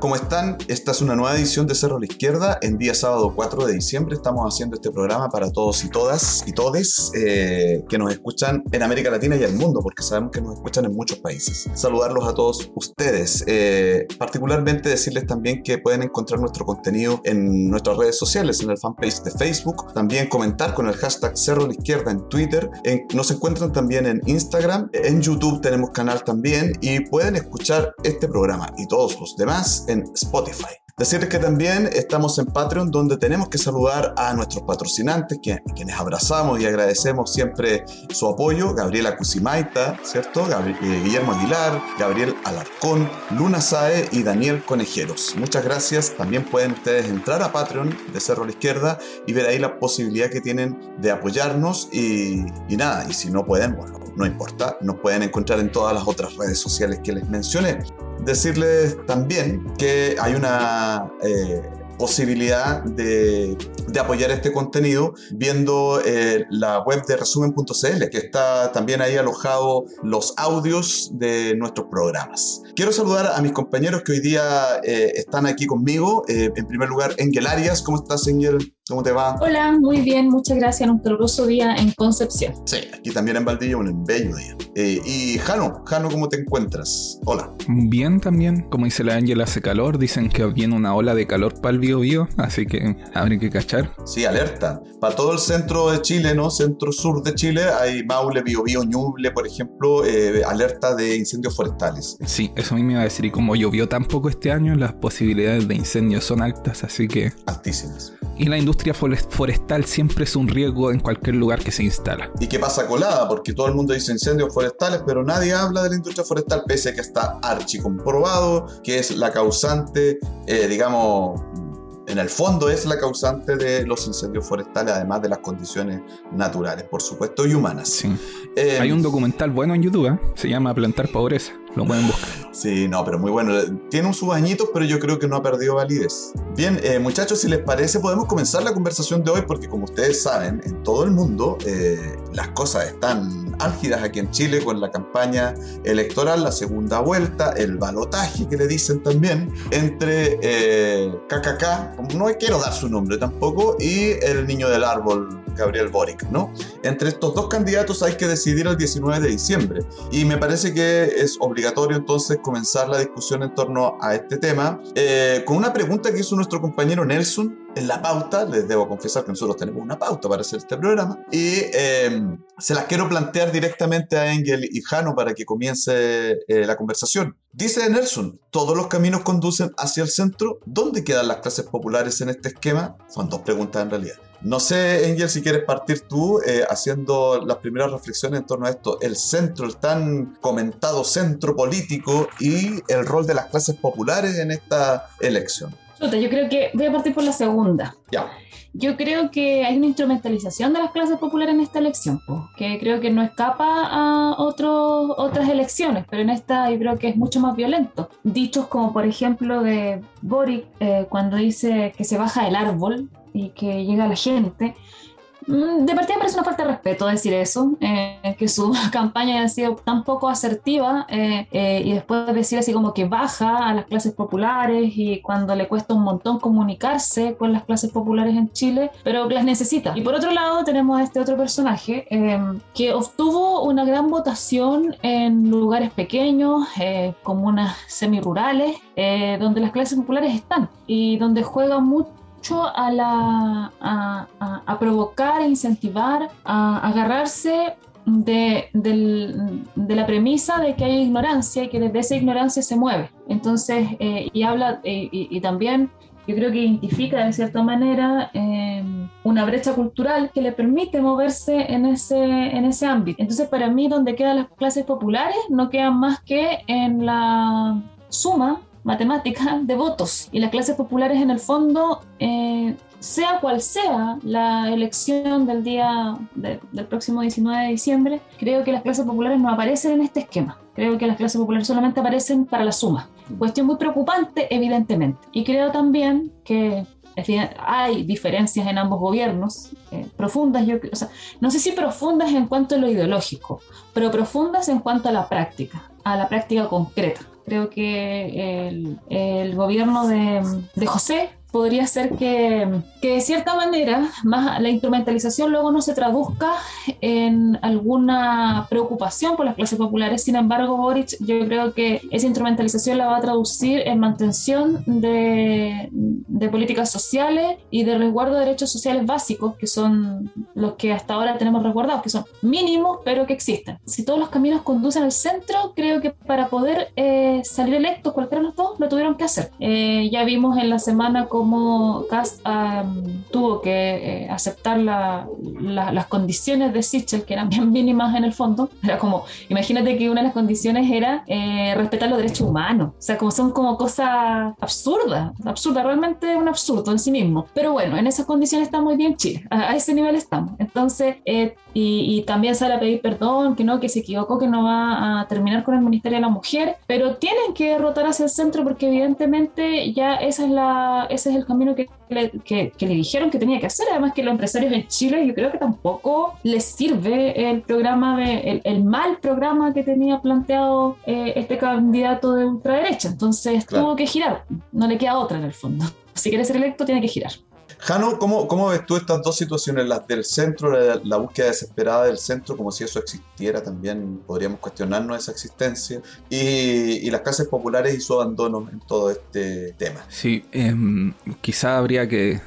¿Cómo están? Esta es una nueva edición de Cerro a la Izquierda. En día sábado 4 de diciembre estamos haciendo este programa para todos y todas y todes eh, que nos escuchan en América Latina y el mundo, porque sabemos que nos escuchan en muchos países. Saludarlos a todos ustedes. Eh, particularmente decirles también que pueden encontrar nuestro contenido en nuestras redes sociales, en el fanpage de Facebook. También comentar con el hashtag Cerro a la Izquierda en Twitter. nos encuentran también en Instagram. En YouTube tenemos canal también y pueden escuchar este programa y todos los demás más en Spotify. Decirles que también estamos en Patreon donde tenemos que saludar a nuestros patrocinantes, que, quienes abrazamos y agradecemos siempre su apoyo, Gabriela Cusimaita, ¿cierto? Eh, Guillermo Aguilar, Gabriel Alarcón, Luna Sae y Daniel Conejeros. Muchas gracias. También pueden ustedes entrar a Patreon de Cerro a la Izquierda y ver ahí la posibilidad que tienen de apoyarnos y, y nada, y si no pueden, bueno, no importa, nos pueden encontrar en todas las otras redes sociales que les mencioné. Decirles también que hay una eh, posibilidad de, apoyar este contenido viendo eh, la web de resumen.cl, que está también ahí alojado los audios de nuestros programas. Quiero saludar a mis compañeros que hoy día eh, están aquí conmigo. en primer lugar, Engel Arias. ¿Cómo estás, Engel? ¿Cómo te va? Hola, muy bien, muchas gracias. Un caluroso día en Concepción. Sí, aquí también en Valdivia, un bello día. Eh, y Jano, Jano, ¿cómo te encuentras? Hola. Bien también, como dice la Ángel, hace calor. Dicen que viene una ola de calor para el Bio, Bio así que habrá que cachar. Sí, alerta. Para todo el centro de Chile, ¿no? Centro-sur de Chile, hay Maule, Bio, Bio, Ñuble, por ejemplo, eh, alerta de incendios forestales. Sí, eso a mí me iba a decir. Y como llovió tan poco este año, las posibilidades de incendios son altas, así que. Altísimas. Y la industria forestal siempre es un riesgo en cualquier lugar que se instala. ¿Y qué pasa colada? Porque todo el mundo dice incendios forestales, pero nadie habla de la industria forestal, pese a que está archi comprobado, que es la causante, eh, digamos, en el fondo es la causante de los incendios forestales, además de las condiciones naturales, por supuesto, y humanas. Sí. Eh, Hay un documental bueno en YouTube, ¿eh? se llama Plantar Pobreza, lo pueden buscar. Sí, no, pero muy bueno. Tiene sus añitos, pero yo creo que no ha perdido validez. Bien, eh, muchachos, si les parece, podemos comenzar la conversación de hoy, porque como ustedes saben, en todo el mundo las cosas están álgidas aquí en Chile con la campaña electoral, la segunda vuelta, el balotaje que le dicen también, entre eh, KKK, no quiero dar su nombre tampoco, y el niño del árbol, Gabriel Boric, ¿no? Entre estos dos candidatos hay que decidir el 19 de diciembre y me parece que es obligatorio entonces comenzar la discusión en torno a este tema eh, con una pregunta que hizo nuestro compañero Nelson en la pauta, les debo confesar que nosotros tenemos una pauta para hacer este programa, y em, se las quiero plantear directamente a Engel y Jano para que comience eh, la conversación. Dice Nelson, todos los caminos conducen hacia el centro. ¿Dónde quedan las clases populares en este esquema? Son dos preguntas en realidad. No sé, Engel, si quieres partir tú eh, haciendo las primeras reflexiones en torno a esto. El centro, el tan comentado centro político y el rol de las clases populares en esta elección. Yo creo que voy a partir por la segunda. Ya. Yo creo que hay una instrumentalización de las clases populares en esta elección, que creo que no escapa a otros, otras elecciones, pero en esta yo creo que es mucho más violento. Dichos como por ejemplo de Boric, eh, cuando dice que se baja del árbol y que llega la gente, Mm, de partida me parece una falta de respeto decir eso, eh, que su campaña haya sido tan poco asertiva eh, eh, y después decir así como que baja a las clases populares y cuando le cuesta un montón comunicarse con las clases populares en Chile, pero las necesita. Y por otro lado tenemos a este otro personaje que obtuvo una gran votación en lugares pequeños, comunas semirurales, donde las clases populares están y donde juega mucho a, la, a, provocar, a incentivar, a agarrarse de, de, la premisa de que hay ignorancia y que desde esa ignorancia se mueve. Entonces, eh, y habla, eh, y, también yo creo que identifica de cierta manera eh, una brecha cultural que le permite moverse en ese, en ese ámbito. Entonces, para mí, donde quedan las clases populares, no quedan más que en la suma matemática de votos. Y las clases populares, en el fondo, eh, sea cual sea la elección del día del próximo 19 de diciembre, creo que las clases populares no aparecen en este esquema. Creo que las clases populares solamente aparecen para la suma. Cuestión muy preocupante, evidentemente. Y creo también que hay diferencias en ambos gobiernos, eh, profundas, yo, o sea, no sé si profundas en cuanto a lo ideológico, pero profundas en cuanto a la práctica, a la práctica concreta. Creo que el, el gobierno de, de José podría ser que, que, de cierta manera más la instrumentalización luego no se traduzca en alguna preocupación por las clases populares. Sin embargo, Boric yo creo que esa instrumentalización la va a traducir en mantención de, de políticas sociales y de resguardo de derechos sociales básicos, que son los que hasta ahora tenemos resguardados, que son mínimos, pero que existen. Si todos los caminos conducen al centro, creo que para poder eh, salir electos, cualquiera de los dos, lo tuvieron que hacer. Eh, ya vimos en la semana cómo Cast tuvo que eh, aceptar las condiciones de Sichel, que eran bien mínimas en el fondo. Era como, imagínate que una de las condiciones era eh, respetar los derechos humanos. O sea, como son como cosas absurdas, absurdas, realmente un absurdo en sí mismo. Pero bueno, en esas condiciones está muy bien Chile, a, ese nivel estamos. Entonces, eh, y, también sale a pedir perdón, que no, que se equivocó, que no va a terminar con el Ministerio de la Mujer, pero tienen que derrotar hacia el centro porque evidentemente ya esa es la, ese es el camino que le, que, le dijeron que tenía que hacer. Además que los empresarios en Chile yo creo que tampoco les sirve el programa, de, el, mal programa que tenía planteado eh, este candidato de ultraderecha. Entonces tuvo que girar, no le queda otra en el fondo. Si quiere ser electo tiene que girar. Jano, ¿cómo, ¿cómo, ves tú estas dos situaciones, las del centro, la, búsqueda desesperada del centro, como si eso existiera también, podríamos cuestionarnos esa existencia, y, las clases populares y su abandono en todo este tema? Sí, em, quizá habría que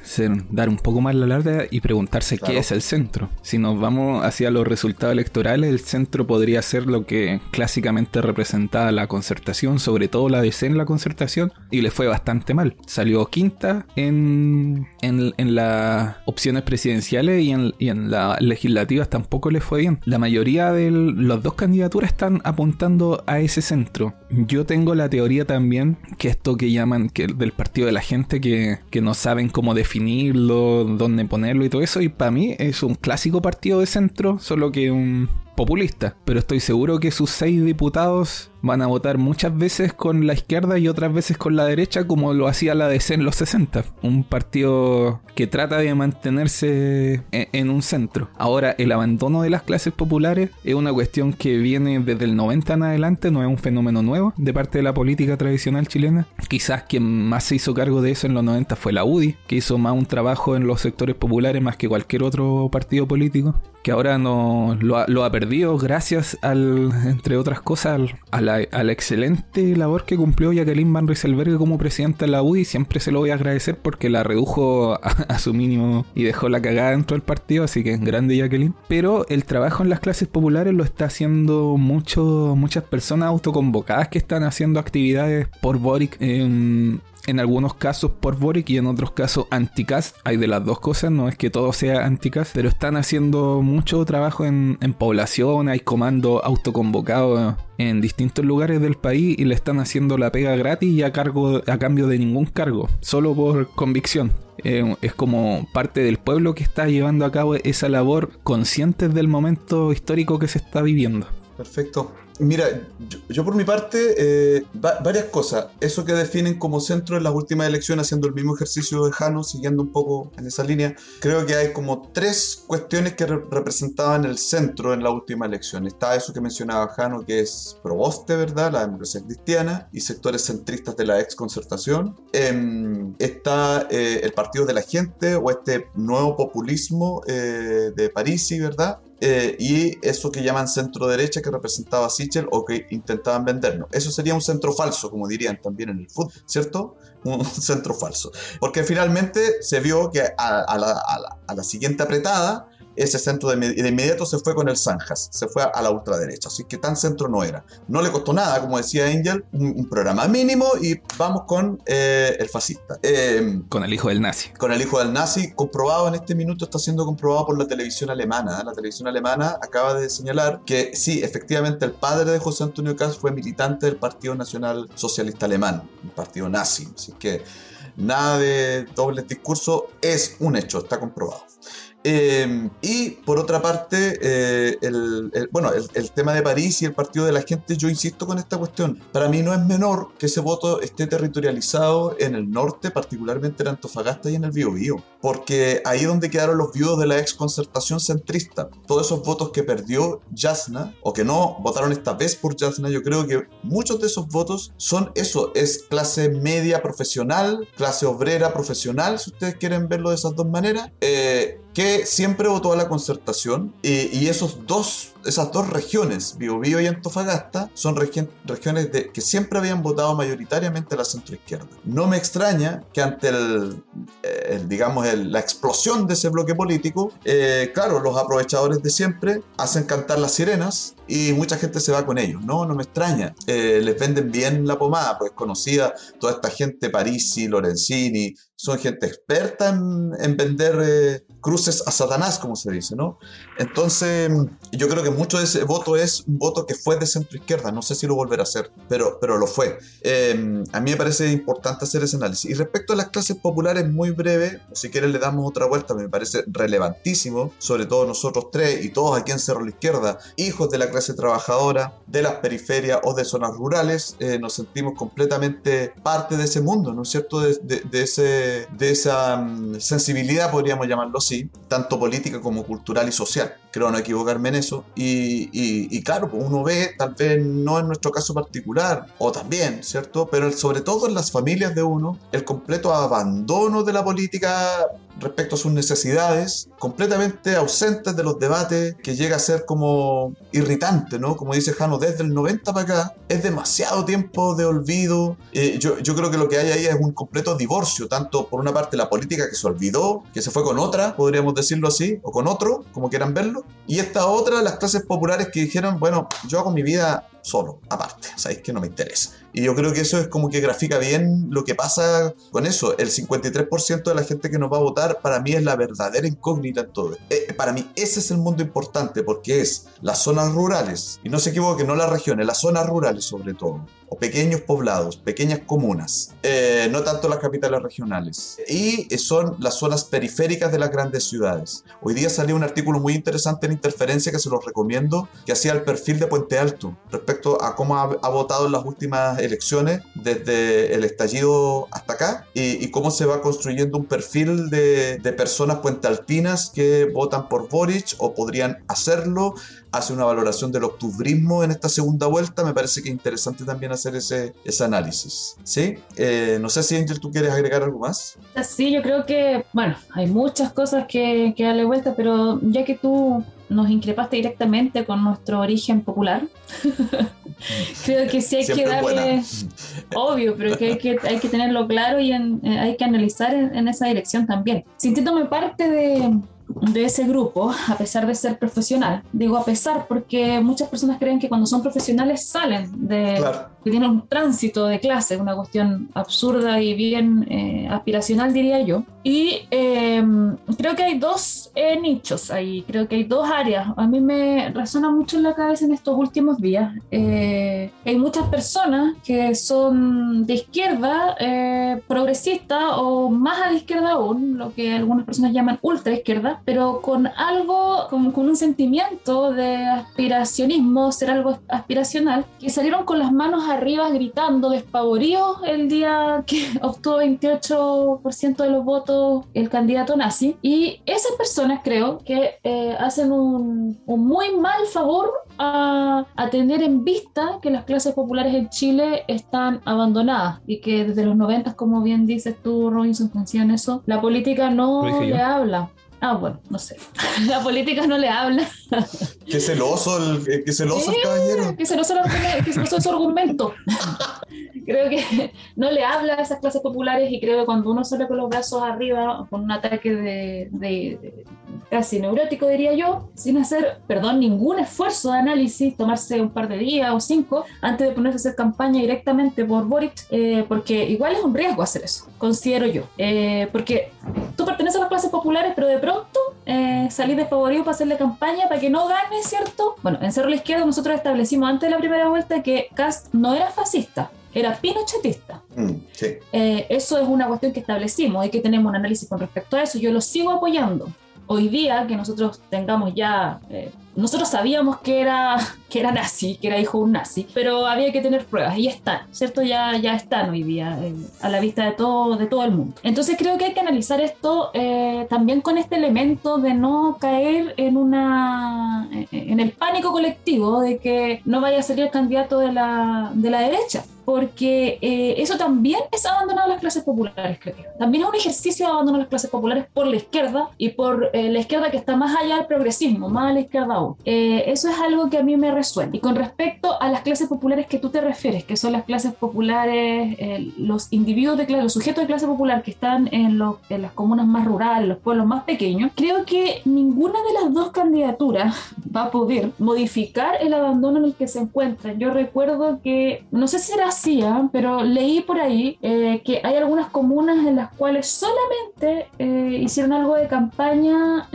dar un poco más la larga y preguntarse qué es el centro. Si nos vamos hacia los resultados electorales, el centro podría ser lo que clásicamente representaba la concertación, sobre todo la DC en la concertación, y le fue bastante mal. Salió quinta en, en en, las opciones presidenciales y en, y en las legislativas tampoco le fue bien. La mayoría de las dos candidaturas están apuntando a ese centro. Yo tengo la teoría también que esto que llaman que del partido de la gente que, que no saben cómo definirlo, dónde ponerlo y todo eso. Y para mí es un clásico partido de centro, solo que un populista. Pero estoy seguro que sus seis diputados van a votar muchas veces con la izquierda y otras veces con la derecha, como lo hacía la DC en los 60. Un partido que trata de mantenerse e-, en un centro. Ahora, el abandono de las clases populares es una cuestión que viene desde el 90 en adelante, no es un fenómeno nuevo de parte de la política tradicional chilena. Quizás quien más se hizo cargo de eso en los 90 fue la UDI, que hizo más un trabajo en los sectores populares más que cualquier otro partido político, que ahora no lo ha, lo ha perdido gracias al, entre otras cosas, a la a la excelente labor que cumplió Jacqueline Van Rieselberg como presidenta de la UDI. Siempre se lo voy a agradecer porque la redujo a, su mínimo y dejó la cagada dentro del partido, así que grande Jacqueline. Pero el trabajo en las clases populares lo está haciendo mucho, muchas personas autoconvocadas que están haciendo actividades por Boric. en en algunos casos por Boric y en otros casos anticast. Hay de las dos cosas, no es que todo sea anticast, pero están haciendo mucho trabajo en, población, hay comandos autoconvocados en distintos lugares del país y le están haciendo la pega gratis y a, cargo, a cambio de ningún cargo, solo por convicción. Eh, es como parte del pueblo que está llevando a cabo esa labor consciente del momento histórico que se está viviendo. Perfecto. Mira, yo, por mi parte, eh, varias cosas. Eso que definen como centro en las últimas elecciones, haciendo el mismo ejercicio de Jano, siguiendo un poco en esa línea, creo que hay como tres cuestiones que representaban el centro en la última elección. Está eso que mencionaba Jano, que es Proboste, ¿verdad? La democracia cristiana y sectores centristas de la ex concertación. Em, está eh, el Partido de la Gente o este nuevo populismo eh, de Parisi, ¿verdad? Eh, y eso que llaman centro derecha que representaba a Sichel o que intentaban vendernos. Eso sería un centro falso, como dirían también en el fútbol, ¿cierto? Un centro falso. Porque finalmente se vio que a, la, siguiente apretada ese centro de, de, inmediato se fue con el Zanjas, se fue a, la ultraderecha, así que tan centro no era. No le costó nada, como decía Angel, un, programa mínimo y vamos con eh, el fascista. Em, con el hijo del nazi. Con el hijo del nazi, comprobado en este minuto, está siendo comprobado por la televisión alemana. ¿eh? La televisión alemana acaba de señalar que sí, efectivamente el padre de José Antonio Kass fue militante del Partido Nacional Socialista Alemán, un partido nazi, así que nada de doble discurso, es un hecho, está comprobado. Em, y por otra parte, eh, el, bueno, el, tema de París y el partido de la gente, yo insisto con esta cuestión. Para mí no es menor que ese voto esté territorializado en el norte, particularmente en Antofagasta y en el Biobío, porque ahí es donde quedaron los viudos de la ex concertación centrista. Todos esos votos que perdió Jasna, o que no votaron esta vez por Jasna, yo creo que muchos de esos votos son eso, es clase media profesional, clase obrera profesional, si ustedes quieren verlo de esas dos maneras. Eh, que siempre votó a la concertación y, esos dos, esas dos regiones, Biobío y Antofagasta, son regiones de, que siempre habían votado mayoritariamente a la centroizquierda. No me extraña que ante el, digamos, la explosión de ese bloque político, eh, claro, los aprovechadores de siempre hacen cantar las sirenas y mucha gente se va con ellos. No, no me extraña. Eh, les venden bien la pomada, pues conocida toda esta gente, Parisi, Lorenzini, son gente experta en, vender eh, cruces a Satanás, como se dice, ¿no? Entonces, yo creo que mucho de ese voto es un voto que fue de centro izquierda, no sé si lo volverá a hacer, pero, pero lo fue. Em, a mí me parece importante hacer ese análisis. Y respecto a las clases populares, muy breve, si quieres le damos otra vuelta, me parece relevantísimo, sobre todo nosotros tres y todos aquí en Cerro la Izquierda, hijos de la clase trabajadora, de las periferias o de zonas rurales, eh, nos sentimos completamente parte de ese mundo, ¿no es cierto? De, de, ese, de esa mm, sensibilidad, podríamos llamarlo así, tanto política como cultural y social. Creo no equivocarme en eso. Y, y, claro, pues uno ve, tal vez no en nuestro caso particular, o también, ¿cierto? Pero sobre todo en las familias de uno, el completo abandono de la política respecto a sus necesidades, completamente ausentes de los debates, que llega a ser como irritante, ¿no? Como dice Jano, desde el 90 para acá, es demasiado tiempo de olvido. Eh, yo, yo creo que lo que hay ahí es un completo divorcio, tanto por una parte la política que se olvidó, que se fue con otra, podríamos decirlo así, o con otro, como quieran verlo, y esta otra, las clases populares que dijeron, bueno, yo hago mi vida solo, aparte, sabéis que no me interesa. Y yo creo que eso es como que grafica bien lo que pasa con eso. El 53% de la gente que nos va a votar para mí es la verdadera incógnita en todo. Eh, para mí ese es el mundo importante porque es las zonas rurales, y no se equivoque, no las regiones, las zonas rurales sobre todo, pequeños poblados, pequeñas comunas, eh, no tanto las capitales regionales. Y son las zonas periféricas de las grandes ciudades. Hoy día salió un artículo muy interesante en Interferencia que se los recomiendo, que hacía el perfil de Puente Alto respecto a cómo ha, ha votado en las últimas elecciones desde el estallido hasta acá y, cómo se va construyendo un perfil de, de personas puentealtinas que votan por Boric o podrían hacerlo hace una valoración del octubrismo en esta segunda vuelta, me parece que es interesante también hacer ese, ese análisis. ¿Sí? Eh, no sé si Angel, tú quieres agregar algo más. Sí, yo creo que, bueno, hay muchas cosas que, que darle vuelta, pero ya que tú nos increpaste directamente con nuestro origen popular. Creo que sí hay que darle, obvio, pero que hay que, hay que tenerlo claro y eh, hay que analizar en, en, esa dirección también. Sintiéndome parte de, de ese grupo, a pesar de ser profesional. Digo a pesar porque muchas personas creen que cuando son profesionales salen de, que tienen un tránsito de clase, una cuestión absurda y bien eh, aspiracional, diría yo. Y em, creo que hay dos eh, nichos ahí, creo que hay dos áreas. A mí me resuena mucho en la cabeza en estos últimos días. Eh, hay muchas personas que son de izquierda, progresista o más a la izquierda aún, lo que algunas personas llaman ultra izquierda, pero con algo, con, con un sentimiento de aspiracionismo, ser algo aspiracional, que salieron con las manos arriba gritando despavoridos el día que obtuvo 28% de los votos el candidato nazi. Y esas personas creo que eh, hacen un, un, muy mal favor a, a, tener en vista que las clases populares en Chile están abandonadas y que desde los 90, como bien dices tú, Robinson, en eso, la política no le habla. Ah, bueno, no sé. La política no le habla. Qué celoso el, qué celoso el caballero. Qué celoso, el, qué celoso su argumento. creo que no le habla a esas clases populares y creo que cuando uno sale con los brazos arriba, con un ataque de, casi neurótico, diría yo, sin hacer, perdón, ningún esfuerzo de análisis, tomarse un par de días o cinco antes de ponerse a hacer campaña directamente por Boric, eh, porque igual es un riesgo hacer eso, considero yo. Eh, porque tú perteneces a las clases populares, pero de pronto eh, salís desfavorido para hacerle campaña para que no gane, ¿cierto? Bueno, en Cerro la Izquierda nosotros establecimos antes de la primera vuelta que Cast no era fascista, era pinochetista. Mm, sí. Eh, eso es una cuestión que establecimos y que tenemos un análisis con respecto a eso. Yo lo sigo apoyando. Hoy día que nosotros tengamos ya eh, nosotros sabíamos que era, que era nazi, que era hijo de un nazi, pero había que tener pruebas y están, ¿cierto? Ya, ya están hoy día eh, a la vista de todo, de todo el mundo. Entonces creo que hay que analizar esto eh, también con este elemento de no caer en, una, en el pánico colectivo de que no vaya a salir el candidato de la, de la derecha porque eh, eso también es abandonar las clases populares, creo También es un ejercicio de abandonar las clases populares por la izquierda y por la izquierda que está más allá del progresismo, más a la izquierda eh, eso es algo que a mí me resuena. Y con respecto a las clases populares que tú te refieres, que son las clases populares, eh, los individuos de clase, los sujetos de clase popular que están en, en las comunas más rurales, los pueblos más pequeños, creo que ninguna de las dos candidaturas va a poder modificar el abandono en el que se encuentran. Yo recuerdo que, no sé si era así, ¿ah? pero leí por ahí eh, que hay algunas comunas en las cuales solamente hicieron algo de campaña,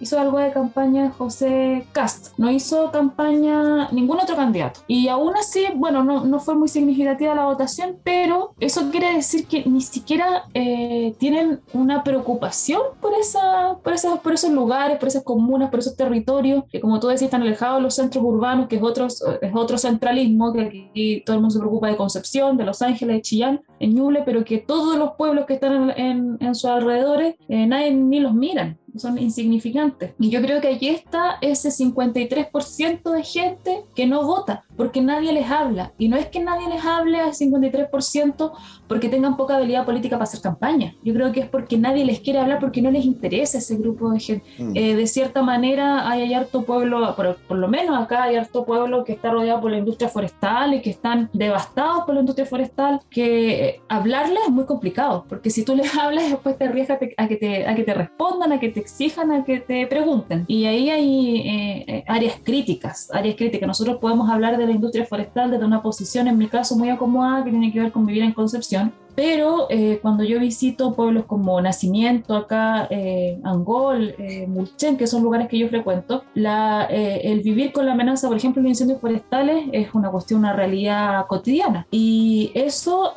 hizo algo de campaña José Cast. No hizo campaña ningún otro candidato. Y aún así, bueno, no, no fue muy significativa la votación, pero eso quiere decir que ni siquiera eh, tienen una preocupación por, esa, por, esas, por esos lugares, por esas comunas, por esos territorios, que como tú decías, están alejados de los centros urbanos, que es otro, es otro centralismo, que aquí todo el mundo se preocupa de Concepción, de Los Ángeles, de Chillán, en Ñuble, pero que todos los pueblos que están en, en, sus alrededores, eh, nadie ni los miran son insignificantes. Y yo creo que aquí está ese 53% de gente que no vota porque nadie les habla. Y no es que nadie les hable al 53% porque tengan poca habilidad política para hacer campaña. Yo creo que es porque nadie les quiere hablar porque no les interesa ese grupo de gente. Mm. Eh, de cierta manera hay, harto pueblo, por, por, lo menos acá hay harto pueblo que está rodeado por la industria forestal y que están devastados por la industria forestal, que eh, hablarles es muy complicado, porque si tú les hablas después te arriesgas a que te, a que te respondan, a que te exijan, a que te pregunten. Y ahí hay eh, áreas críticas, áreas críticas. Nosotros podemos hablar de la industria forestal desde una posición, en mi caso, muy acomodada, que tiene que ver con vivir en Concepción. Pero eh, cuando yo visito pueblos como Nacimiento, acá, eh, Angol, eh, Mulchen, que son lugares que yo frecuento, la, el vivir con la amenaza, por ejemplo, de incendios forestales es una cuestión, una realidad cotidiana. Y eso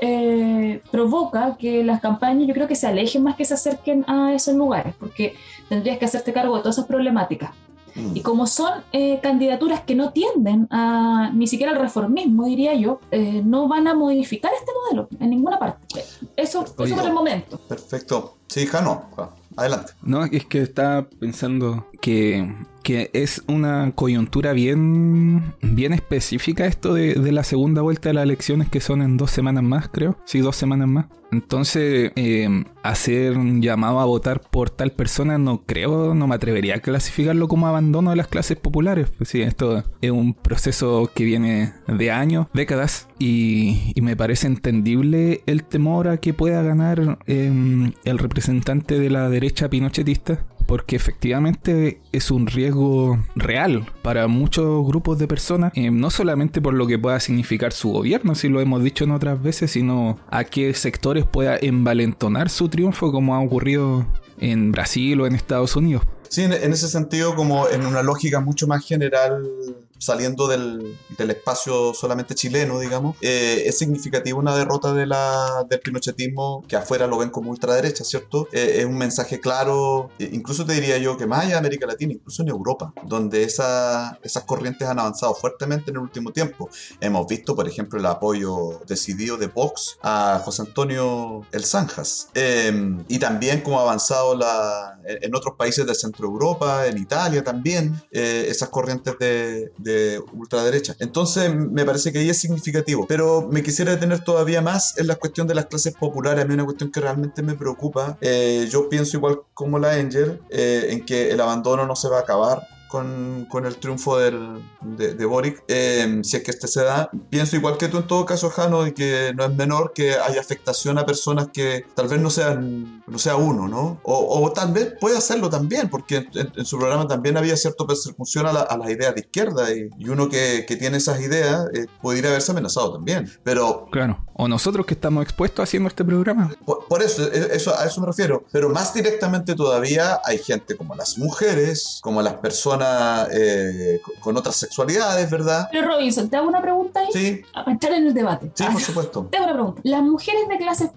provoca que las campañas, yo creo que se alejen más que se acerquen a esos lugares, porque tendrías que hacerte cargo de todas esas problemáticas. Y como son eh, candidaturas que no tienden a ni siquiera al reformismo, diría yo, eh, no van a modificar este modelo en ninguna parte. Eso, eso por el momento. Perfecto. Sí, Jano, adelante. No, es que estaba pensando que que es una coyuntura bien, bien específica esto de, la segunda vuelta de las elecciones que son en dos semanas más, creo. Sí, dos semanas más. Entonces, eh, hacer un llamado a votar por tal persona no creo, no me atrevería a clasificarlo como abandono de las clases populares. Pues sí, esto es un proceso que viene de años, décadas, y, me parece entendible el temor a que pueda ganar eh, el representante de la derecha pinochetista porque efectivamente es un riesgo real para muchos grupos de personas, eh, no solamente por lo que pueda significar su gobierno, si lo hemos dicho en otras veces, sino a qué sectores pueda envalentonar su triunfo como ha ocurrido en Brasil o en Estados Unidos. Sí, en ese sentido, como en una lógica mucho más general saliendo del, del, espacio solamente chileno, digamos, eh, es significativa una derrota de la, del pinochetismo que afuera lo ven como ultraderecha, ¿cierto? Eh, es un mensaje claro, eh, incluso te diría yo que más allá de América Latina, incluso en Europa, donde esa, esas corrientes han avanzado fuertemente en el último tiempo. Hemos visto, por ejemplo, el apoyo decidido de Vox a José Antonio El Zanjas, em, y también cómo ha avanzado la, en otros países del centro de Europa, en Italia también, esas corrientes de de ultraderecha. Entonces me parece que ahí es significativo. Pero me quisiera detener todavía más en la cuestión de las clases populares. A mí una cuestión que realmente me preocupa. Eh, yo pienso igual como la Angel, eh, en que el abandono no se va a acabar con, con el triunfo del, de, de Boric, eh, si es que este se da. Pienso igual que tú en todo caso, Jano, y que no es menor que haya afectación a personas que tal vez no sean, no sea uno, ¿no? O, o tal vez puede hacerlo también, porque en, en su programa también había cierta persecución a, la, a las ideas de izquierda y, y uno que, que, tiene esas ideas eh, podría haberse amenazado también. Pero... Claro, o nosotros que estamos expuestos haciendo este programa. Por, por eso, e, eso, a eso me refiero. Pero más directamente todavía hay gente como las mujeres, como las personas eh, con otras sexualidades, ¿verdad? Pero Robinson, ¿te hago una pregunta ahí? Sí. Para entrar en el debate. Sí, por supuesto. Te hago una pregunta. Las mujeres de clases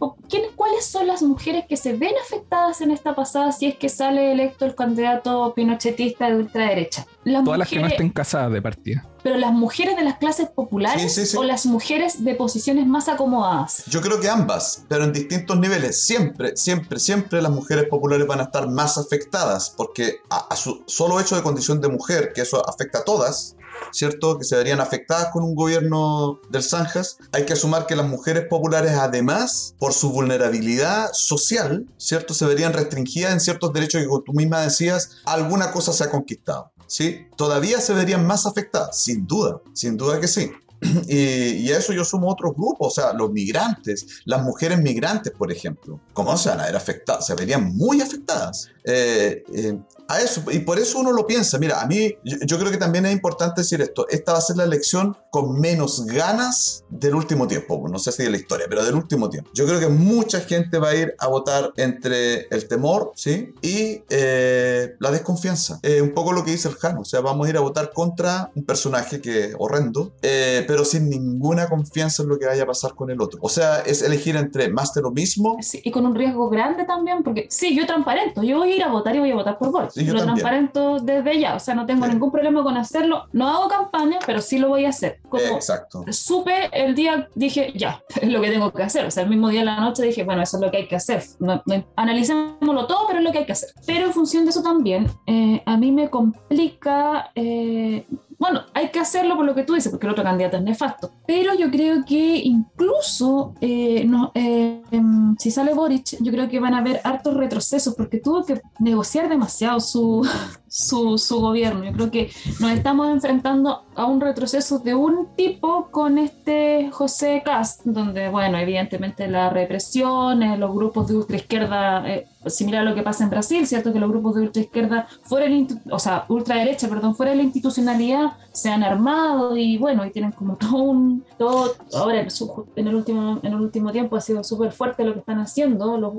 ¿cuáles son las mujeres que se ven afectadas en esta pasada si es que sale electo el candidato pinochetista de ultraderecha? Las Todas mujeres... las que no estén casadas de partida pero las mujeres de las clases populares sí, sí, sí. o las mujeres de posiciones más acomodadas. Yo creo que ambas, pero en distintos niveles. Siempre, siempre, siempre las mujeres populares van a estar más afectadas, porque a, a su solo hecho de condición de mujer, que eso afecta a todas, ¿cierto? Que se verían afectadas con un gobierno del Zanjas. Hay que sumar que las mujeres populares, además, por su vulnerabilidad social, ¿cierto? Se verían restringidas en ciertos derechos que, como tú misma decías, alguna cosa se ha conquistado. ¿Sí? Todavía se verían más afectadas, sin duda, sin duda que sí. Y, y, a eso yo sumo otros grupos, o sea, los migrantes, las mujeres migrantes, por ejemplo. ¿Cómo se van a ver afectadas? Se verían muy afectadas. Eh, eh, a eso, y por eso uno lo piensa. Mira, a mí, yo, creo que también es importante decir esto. Esta va a ser la elección con menos ganas del último tiempo. No sé si de la historia, pero del último tiempo. Yo creo que mucha gente va a ir a votar entre el temor, ¿sí? Y eh, la desconfianza. un poco lo que dice el Jano. O sea, vamos a ir a votar contra un personaje que es horrendo, pero sin ninguna confianza en lo que vaya a pasar con el otro. O sea, es elegir entre más de lo mismo. Sí, y con un riesgo grande también, porque sí, yo transparento. Yo voy a ir a votar y voy a votar por Boris. Sí, yo lo también. transparento desde ya, o sea, no tengo Sí. ningún problema con hacerlo. No hago campaña, pero sí lo voy a hacer. Como Exacto. supe el día, dije, ya, es lo que tengo que hacer. O sea, el mismo día en la noche dije, bueno, eso es lo que hay que hacer. No, no- analicémoslo todo, pero es lo que hay que hacer. Pero en función de eso también, eh, a mí me complica. eh, bueno, hay que hacerlo por lo que tú dices, porque el otro candidato es nefasto. Pero yo creo que incluso eh, no, eh, em, si sale Boric, yo creo que van a haber hartos retrocesos, porque tuvo que negociar demasiado su, su, su gobierno. Yo creo que nos estamos enfrentando a un retroceso de un tipo con este José Cast, donde, bueno, evidentemente la represión, eh, los grupos de ultraizquierda, eh, similar a lo que pasa en Brasil, ¿cierto? Que los grupos de ultraizquierda, fuera institu- o sea, ultraderecha, perdón, fuera de la institucionalidad, se han armado y, bueno, y tienen como todo un, todo, ahora en, el último, en el último tiempo ha sido súper fuerte lo que están haciendo, los,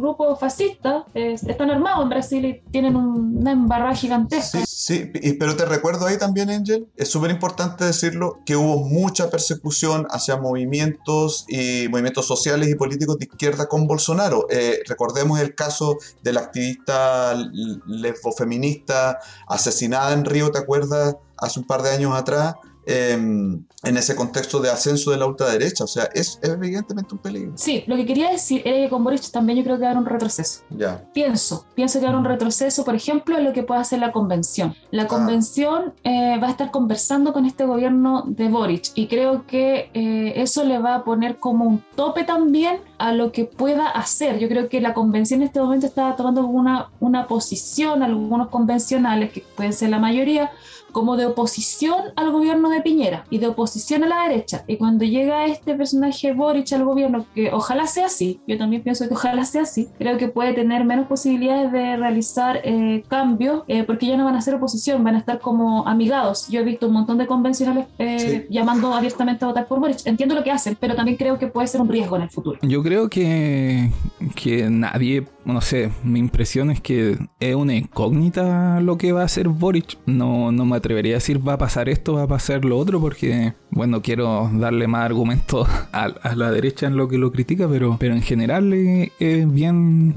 grupos fascistas eh, están armados en Brasil y tienen un- una gigantesca. Sí, pero te recuerdo ahí también, Angel, es súper importante decirlo, que hubo mucha persecución hacia movimientos y movimientos sociales y políticos de izquierda con Bolsonaro. Eh, recordemos el caso de la activista lesbofeminista asesinada en Río, ¿te acuerdas? Hace un par de años atrás, em, en ese contexto de ascenso de la ultraderecha. O sea, es, es evidentemente un peligro. Sí, lo que quería decir era que con Boric también yo creo que va a haber un retroceso. Ya. Pienso, pienso que va a haber un retroceso, por ejemplo, en lo que puede hacer la convención. La convención eh, va a estar conversando con este gobierno de Boric y creo que eh, eso le va a poner como un tope también a lo que pueda hacer. Yo creo que la convención en este momento está tomando una, una posición, algunos convencionales, que pueden ser la mayoría, como de oposición al gobierno de Piñera y de oposición a la derecha. Y cuando llega este personaje Boric al gobierno, que ojalá sea así, yo también pienso que ojalá sea así, creo que puede tener menos posibilidades de realizar eh, cambios eh, porque ya no van a ser oposición, van a estar como amigados. Yo he visto un montón de convencionales eh, llamando abiertamente a votar por Boric. Entiendo lo que hacen, pero también creo que puede ser un riesgo en el futuro. Yo creo que, que nadie, no sé, mi impresión es que es una incógnita lo que va a hacer Boric. No, no me atrevería a decir va a pasar esto, va a pasar lo otro, porque, bueno, quiero darle más argumentos a, a la derecha en lo que lo critica, pero, pero en general es, es bien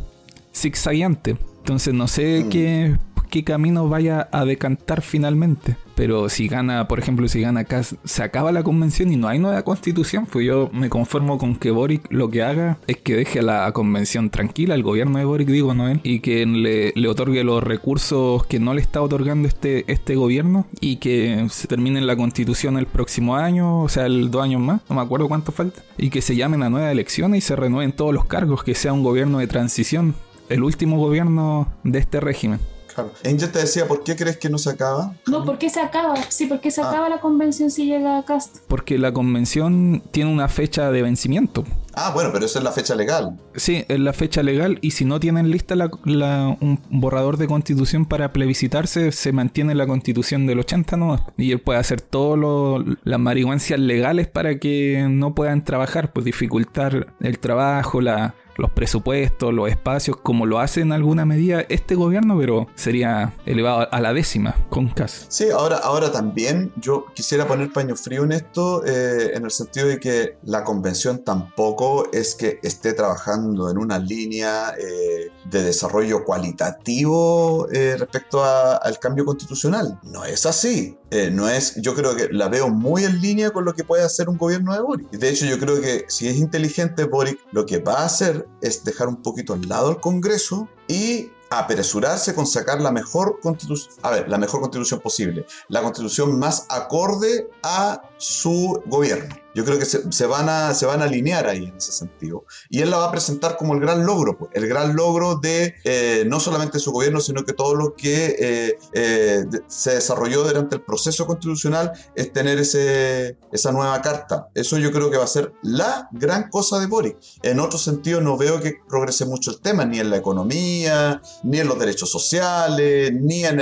zigzagueante. Entonces no sé Mm. qué, qué camino vaya a decantar finalmente. Pero si gana, por ejemplo, si gana acá, se acaba la convención y no hay nueva constitución, pues yo me conformo con que Boric lo que haga es que deje a la convención tranquila, el gobierno de Boric, digo, no él, y que le, otorgue los recursos que no le está otorgando este, este gobierno y que se termine la constitución el próximo año, o sea, dos años más, no me acuerdo cuánto falta, y que se llamen a nuevas elecciones y se renueven todos los cargos, que sea un gobierno de transición, el último gobierno de este régimen. Claro. Angel te decía, ¿por qué crees que no se acaba? No, ¿por qué se acaba? Sí, ¿por qué se ah. acaba la convención si llega a Cast? Porque la convención tiene una fecha de vencimiento. Ah, bueno, pero esa es la fecha legal. Sí, es la fecha legal y si no tienen lista un borrador de constitución para plebiscitarse, se mantiene la constitución del 80 no Y él puede hacer todas las marihuancias legales para que no puedan trabajar, pues dificultar el trabajo, la, los presupuestos, los espacios, como lo hace en alguna medida este gobierno, pero sería elevado a la décima con CAS. Sí, ahora, ahora también yo quisiera poner paño frío en esto, eh, en el sentido de que la convención tampoco es que esté trabajando en una línea eh, de desarrollo cualitativo eh, respecto al cambio constitucional. No es así. No es, yo creo que la veo muy en línea con lo que puede hacer un gobierno de Boric. De hecho, yo creo que si es inteligente Boric, lo que va a hacer es dejar un poquito al lado al Congreso y apresurarse con sacar la mejor constitución, a ver, la mejor constitución posible, la constitución más acorde a su gobierno. Yo creo que se, van a, se van a alinear ahí en ese sentido. Y él la va a presentar como el gran logro, pues, el gran logro de eh, no solamente su gobierno, sino que todo lo que eh, eh, se desarrolló durante el proceso constitucional es tener ese, esa nueva carta. Eso yo creo que va a ser la gran cosa de Boric. En otro sentido, no veo que progrese mucho el tema, ni en la economía, ni en los derechos sociales, ni en,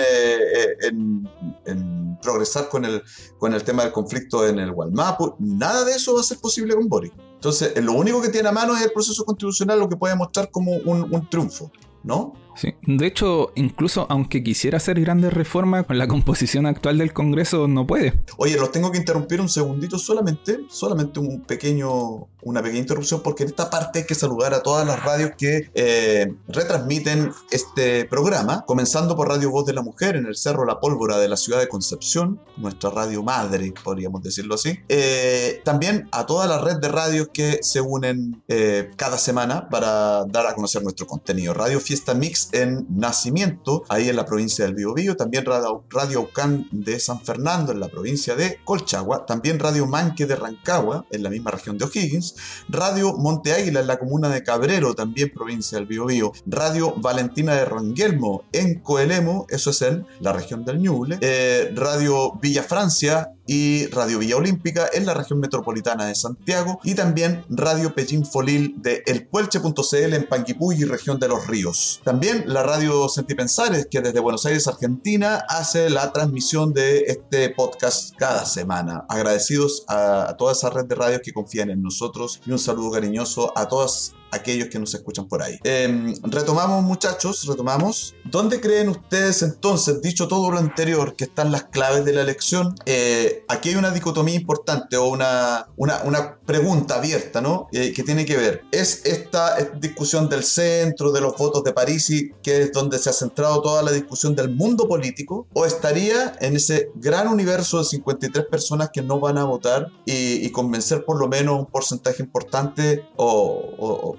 en, progresar con el, con el tema del conflicto en el Walmapu, nada de eso va a ser posible con Boris. Entonces, lo único que tiene a mano es el proceso constitucional, lo que puede mostrar como un, un triunfo, ¿no? De hecho, incluso aunque quisiera hacer grandes reformas, con la composición actual del Congreso no puede. Oye, los tengo que interrumpir un segundito solamente, solamente un pequeño, una pequeña interrupción, porque en esta parte hay que saludar a todas las radios que eh, retransmiten este programa, comenzando por Radio Voz de la Mujer en el Cerro La Pólvora de la ciudad de Concepción, nuestra radio madre, podríamos decirlo así. Eh, también a toda la red de radios que se unen eh, cada semana para dar a conocer nuestro contenido. Radio Fiesta Mix en Nacimiento, ahí en la provincia del Biobío, también Radio, Aucán de San Fernando, en la provincia de Colchagua, también Radio Manque de Rancagua, en la misma región de O'Higgins, Radio Monte Águila, en la comuna de Cabrero, también provincia del Biobío, Radio Valentina de Ranguelmo, en Coelemo, eso es en la región del Ñuble, eh, Radio Villa Francia, y Radio Villa Olímpica en la región metropolitana de Santiago y también Radio Pechín Folil de elpuelche.cl en Panguipulli, región de los ríos. También la radio Sentipensares que desde Buenos Aires, Argentina, hace la transmisión de este podcast cada semana. Agradecidos a, a toda esa red de radios que confían en nosotros y un saludo cariñoso a todas aquellos que nos escuchan por ahí. Em, retomamos muchachos, retomamos. ¿Dónde creen ustedes entonces, dicho todo lo anterior, que están las claves de la elección? Eh, aquí hay una dicotomía importante o una, una, pregunta abierta, ¿no? Eh, que tiene que ver, ¿es esta, discusión del centro, de los votos de París, y que es donde se ha centrado toda la discusión del mundo político? ¿O estaría en ese gran universo de 53 personas que no van a votar y, convencer por lo menos un porcentaje importante o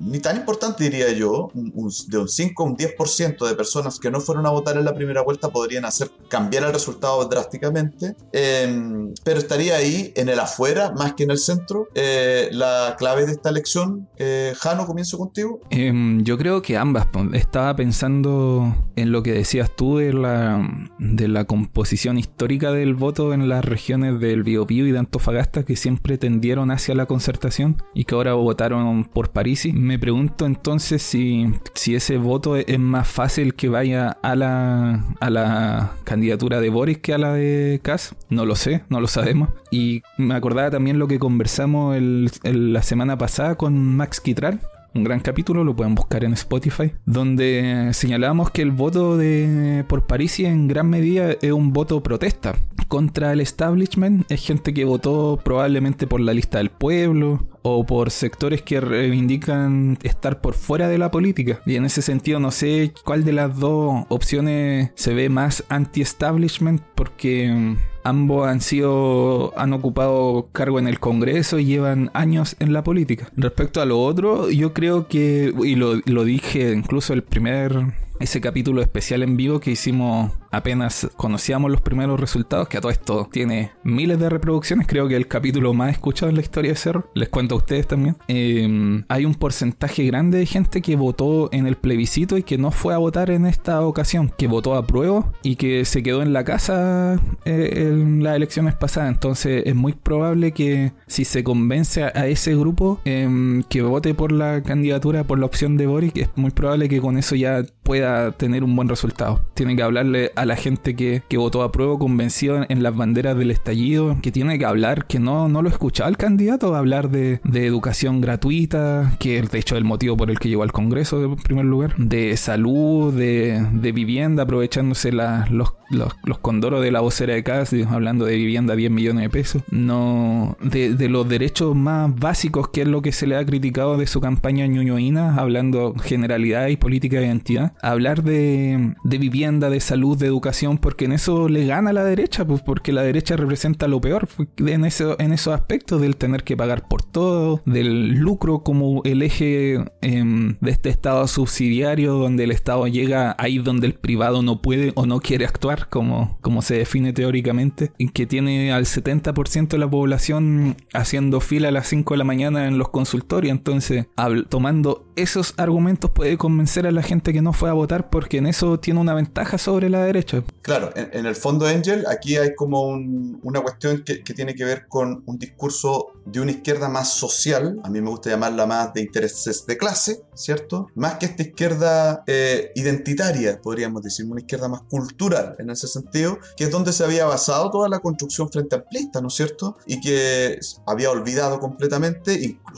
ni tan importante diría yo, de un 5 a un 10% de personas que no fueron a votar en la primera vuelta podrían hacer cambiar el resultado drásticamente, em, pero estaría ahí en el afuera más que en el centro. Eh, la clave de esta elección, eh, Jano, comienzo contigo. Em, yo creo que ambas. Estaba pensando en lo que decías tú de la, de la composición histórica del voto en las regiones del Biobío y de Antofagasta que siempre tendieron hacia la concertación y que ahora votaron por París me pregunto entonces si, si ese voto es más fácil que vaya a la, a la candidatura de Boris que a la de Kass. No lo sé, no lo sabemos. Y me acordaba también lo que conversamos la semana pasada con Max Quitral un gran capítulo, lo pueden buscar en Spotify, donde señalamos que el voto de por París en gran medida es un voto protesta contra el establishment, es gente que votó probablemente por la lista del pueblo o por sectores que reivindican estar por fuera de la política. Y en ese sentido no sé cuál de las dos opciones se ve más anti-establishment porque ambos han sido han ocupado cargo en el Congreso y llevan años en la política. Respecto a lo otro, yo creo que y lo, lo dije incluso el primer ese capítulo especial en vivo que hicimos apenas conocíamos los primeros resultados, que a todo esto tiene miles de reproducciones, creo que el capítulo más escuchado en la historia de Cerro, les cuento a ustedes también, em, hay un porcentaje grande de gente que votó en el plebiscito y que no fue a votar en esta ocasión, que votó a prueba y que se quedó en la casa eh, en las elecciones pasadas. Entonces es muy probable que si se convence a, ese grupo em, que vote por la candidatura, por la opción de Boric, es muy probable que con eso ya pueda tener un buen resultado. Tiene que hablarle a la gente que, votó a prueba convencido en, las banderas del estallido, que tiene que hablar, que no, no lo escuchaba el candidato, hablar de, educación gratuita, que de hecho es el motivo por el que llegó al Congreso en primer lugar, de salud, de, vivienda, aprovechándose los, los, los, condoros de la vocera de casa, hablando de vivienda 10 millones de pesos, no de, de, los derechos más básicos, que es lo que se le ha criticado de su campaña ñuñoína, hablando generalidad y política de identidad, hablar de, de vivienda, de salud, de educación, porque en eso le gana la derecha, pues porque la derecha representa lo peor en, ese, en esos aspectos del tener que pagar por todo, del lucro como el eje em, de este estado subsidiario donde el estado llega ahí donde el privado no puede o no quiere actuar como, como se define teóricamente, y que tiene al 70% de la población haciendo fila a las 5 de la mañana en los consultorios, entonces tomando esos argumentos puede convencer a la gente que no fue a votar porque en eso tiene una ventaja sobre la derecha. Claro, en, el fondo, Angel, aquí hay como una cuestión que, tiene que ver con un discurso de una izquierda más social, a mí me gusta llamarla más de intereses de clase, ¿cierto? Más que esta izquierda eh, identitaria, podríamos decir, una izquierda más cultural en ese sentido, que es donde se había basado toda la construcción frente amplista, ¿no es cierto? Y que había olvidado completamente, incluso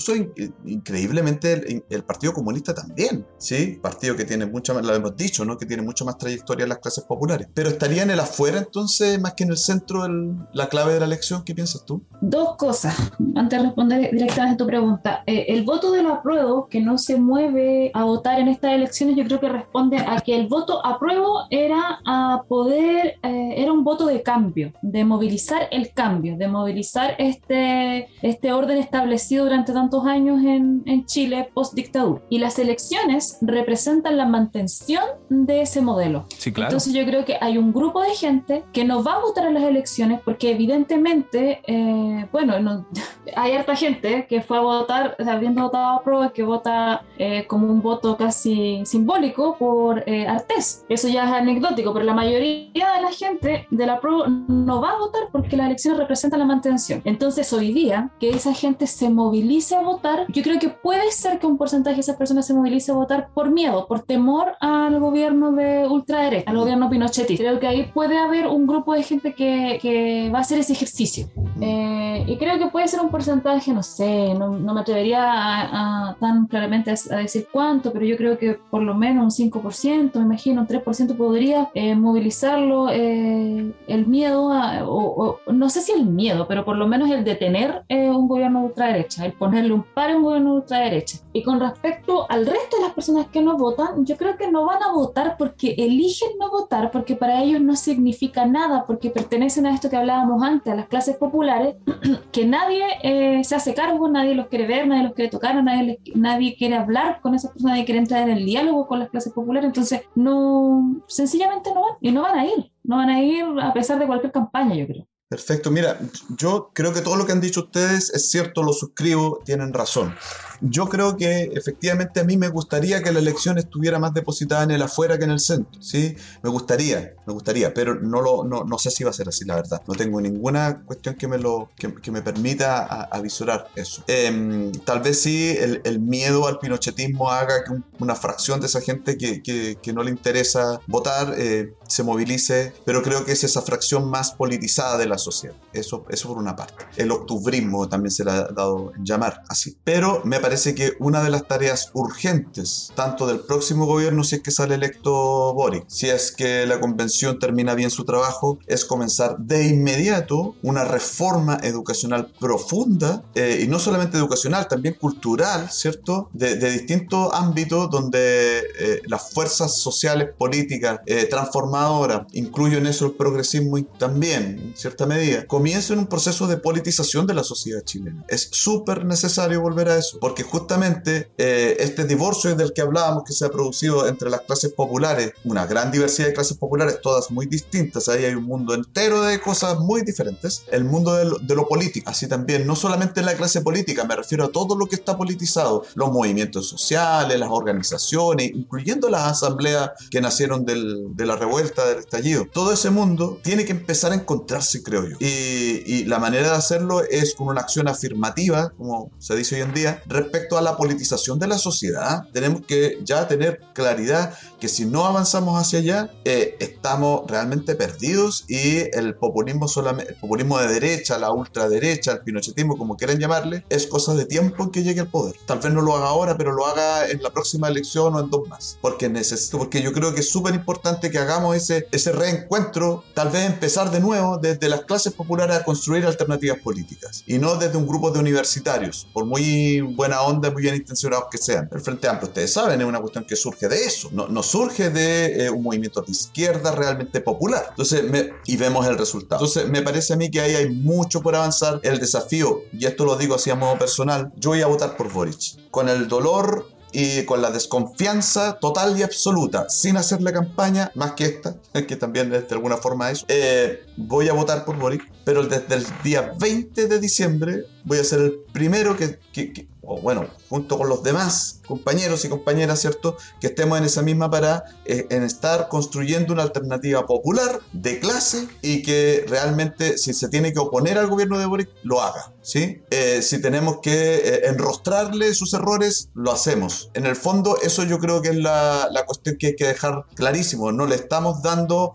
increíblemente el, el Partido Comunista también, ¿sí? Partido que tiene mucha más, lo hemos dicho, ¿no? Que tiene mucho más trayectoria en las clases populares. Pero estaría en el afuera entonces, más que en el centro, la clave de la elección, ¿qué piensas tú? Dos cosas, antes de responder directamente a tu pregunta. Eh, el voto de apruebo, que no se mueve a votar en estas elecciones, yo creo que responde a que el voto apruebo era a poder, eh, era un voto de cambio, de movilizar el cambio, de movilizar este, este orden establecido durante tantos años en, en Chile post dictadura. Y las elecciones representan la mantención de ese modelo. Sí, claro. Entonces yo creo que hay un grupo de gente que no va a votar en las elecciones porque evidentemente, eh, bueno, hay harta gente que fue a votar, habiendo votado a prueba, que vota eh, como un voto casi simbólico por eh, Artés. Eso ya es anecdótico, pero la mayoría de la gente de la prueba no va a votar porque las elecciones representan la mantención. Entonces hoy día que esa gente se movilice a votar, yo creo que puede ser que un porcentaje esa persona se movilice a votar por miedo, por temor al gobierno de ultraderecha, al gobierno pinochetista. Creo que ahí puede haber un grupo de gente que, que va a hacer ese ejercicio. Eh, y creo que puede ser un porcentaje, no sé, no, no me atrevería a, tan claramente a, decir cuánto, pero yo creo que por lo menos un 5%, me imagino, un 3% podría eh, movilizarlo eh, el miedo, o, no sé si el miedo, pero por lo menos el detener un gobierno ultraderecha, el ponerle un par a un gobierno ultraderecha. Y con respecto al resto de las personas que no votan, yo creo que no van a votar porque eligen no votar, porque para ellos no significa nada, porque pertenecen a esto que hablábamos antes, a las clases populares, que nadie eh, se hace cargo, nadie los quiere ver, nadie los quiere tocar, nadie, nadie quiere hablar con esas personas, nadie quiere entrar en el diálogo con las clases populares, entonces no, sencillamente no van y no van a ir, no van a ir a pesar de cualquier campaña, yo creo. Perfecto, mira, yo creo que todo lo que han dicho ustedes es cierto, lo suscribo, tienen razón. Yo creo que efectivamente a mí me gustaría que la elección estuviera más depositada en el afuera que en el centro, ¿sí? Me gustaría, me gustaría, pero no, lo, no, no sé si va a ser así, la verdad. No tengo ninguna cuestión que me, lo, que, me permita avisurar eso. Em, tal vez sí el, el, miedo al pinochetismo haga que una fracción de esa gente que, que, que no le interesa votar eh, se movilice, pero creo que es esa fracción más politizada de la sociedad. Eso, eso por una parte. El octubrismo también se le ha dado llamar así. Pero me parece parece que una de las tareas urgentes, tanto del próximo gobierno si es que sale electo Boric, si es que la convención termina bien su trabajo, es comenzar de inmediato una reforma educacional profunda, eh, y no solamente educacional, también cultural, ¿cierto? De, distintos ámbitos donde eh, las fuerzas sociales, políticas, eh, transformadoras, incluyo en eso el progresismo también, ciertamente medida, comienza en un proceso de politización de la sociedad chilena. Es súper necesario volver a eso, porque justamente eh, este divorcio del que hablábamos que se ha producido entre las clases populares, una gran diversidad de clases populares, todas muy distintas, ahí hay un mundo entero de cosas muy diferentes, el mundo de lo, de lo político, así también, no solamente en la clase política, me refiero a todo lo que está politizado, los movimientos sociales, las organizaciones, incluyendo las asambleas que nacieron del, de la revuelta, del estallido. Todo ese mundo tiene que empezar a encontrarse, creo yo. Y, y la manera de hacerlo es con una acción afirmativa, como se dice hoy en día, respecto a la politización de la sociedad. Tenemos que ya tener claridad que si no avanzamos hacia allá, eh, estamos realmente perdidos y el populismo, solamente, el populismo de derecha, la ultraderecha, el pinochetismo, como quieran llamarle, es cosa de tiempo en que llegue al poder. Tal vez no lo haga ahora, pero lo haga en la próxima elección o en dos más. Porque necesito, porque yo creo que es súper importante que hagamos ese, ese reencuentro, tal vez empezar de nuevo desde las clases populares a construir alternativas políticas y no desde un grupo de universitarios, por muy buena onda, muy bien intencionados que sean. El Frente Amplio, ustedes saben, es una cuestión que surge de eso. No, no surge de eh, un movimiento de izquierda realmente popular. Entonces, me, y vemos el resultado. Entonces, me parece a mí que ahí hay mucho por avanzar. El desafío, y esto lo digo así a modo personal, yo voy a votar por Boric. Con el dolor y con la desconfianza total y absoluta, sin hacerle campaña, más que esta, que también es de alguna forma eso, eh, voy a votar por Boric, pero desde el día 20 de diciembre voy a ser el primero que, que, que o bueno, junto con los demás compañeros y compañeras, ¿cierto? Que estemos en esa misma parada, eh, en estar construyendo una alternativa popular de clase y que realmente si se tiene que oponer al gobierno de Boric, lo haga, ¿sí? Eh, si tenemos que eh, enrostrarle sus errores, lo hacemos. En el fondo, eso yo creo que es la, la cuestión que hay que dejar clarísimo. No le estamos dando